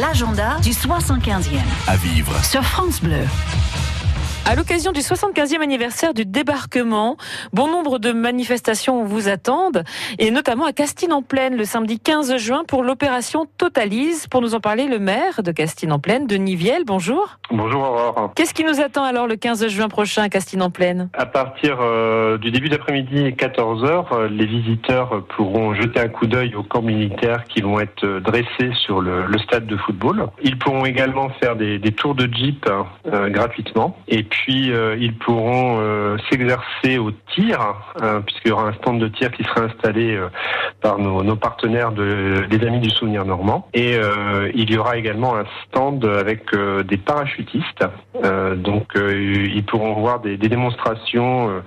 L'agenda du 75e. À vivre. Sur France Bleu. À l'occasion du 75e anniversaire du débarquement, bon nombre de manifestations vous attendent, et notamment à Castine-en-Plaine le samedi 15 juin pour l'opération Totalise. Pour nous en parler, le maire de Castine-en-Plaine, Denis Viel, bonjour. Bonjour Aurore. Qu'est-ce qui nous attend alors le 15 juin prochain à Castine-en-Plaine À partir euh, du début d'après-midi 14h, euh, les visiteurs pourront jeter un coup d'œil aux camps militaires qui vont être euh, dressés sur le, le stade de football. Ils pourront également faire des, des tours de jeep euh, gratuitement. Et puis, euh, ils pourront euh, s'exercer au tir, euh, puisqu'il y aura un stand de tir qui sera installé euh, par nos, nos partenaires de, des Amis du Souvenir Normand. Et il y aura également un stand avec des parachutistes. Donc, ils pourront voir des, des démonstrations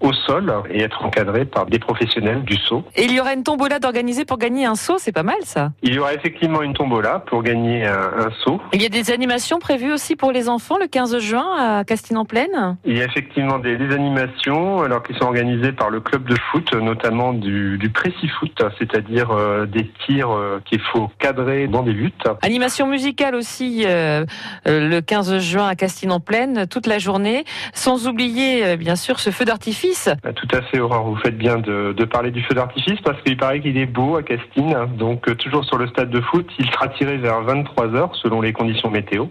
au sol et être encadrés par des professionnels du saut. Et il y aura une tombola d'organiser pour gagner un saut, c'est pas mal ça. Il y aura effectivement une tombola pour gagner un, un saut. Il y a des animations prévues aussi pour les enfants le 15 juin à Castine-en-Plaine Il y a effectivement des, des animations alors qui sont organisées par le club de foot, notamment du, du précis-foot, c'est-à-dire euh, des tirs euh, qu'il faut cadrer dans des buts. Animation musicale aussi euh, le 15 juin à Castine-en-Plaine, toute la journée, sans oublier bien sûr ce feu d'artifice. Euh, Tout à fait, Aurore, vous faites bien de, de parler du feu d'artifice parce qu'il paraît qu'il est beau à Castine. Donc euh, toujours sur le stade de foot, il sera tiré vers 23 heures selon les conditions météo.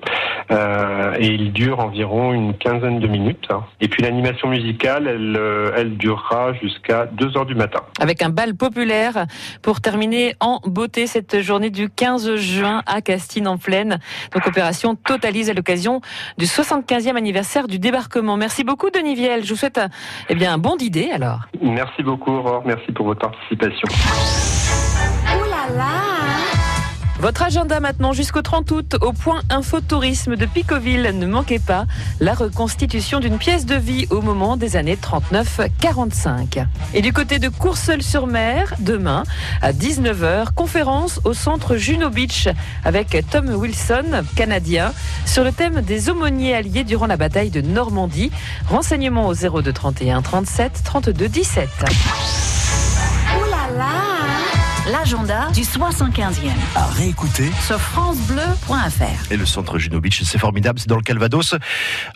Et il dure environ une quinzaine de minutes. Et puis l'animation musicale, elle, euh, elle durera jusqu'à 2 heures du matin. avec un bal populaire pour terminer en beauté cette journée du 15 juin à Castine-en-Plaine. Donc opération Totalise à l'occasion du 75e anniversaire du débarquement. Merci beaucoup Denis Viel. Je vous souhaite un, eh bien, un bon d'idée alors. Merci beaucoup, Aurore. Merci pour votre participation. Ouh là là Votre agenda maintenant jusqu'au 30 août au point infotourisme de Picoville. Ne manquez pas la reconstitution d'une pièce de vie au moment des années 39-45. Et du côté de Courseul-sur-Mer, demain à 19h, conférence au centre Juno Beach avec Tom Wilson, canadien, sur le thème des aumôniers alliés durant la bataille de Normandie. Renseignements au 02 31 37 32 17. L'agenda du 75e. À réécouter. Sur francebleu.fr. Et le centre Juno Beach, c'est formidable, c'est dans le Calvados,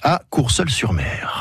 à Courseul-sur-Mer.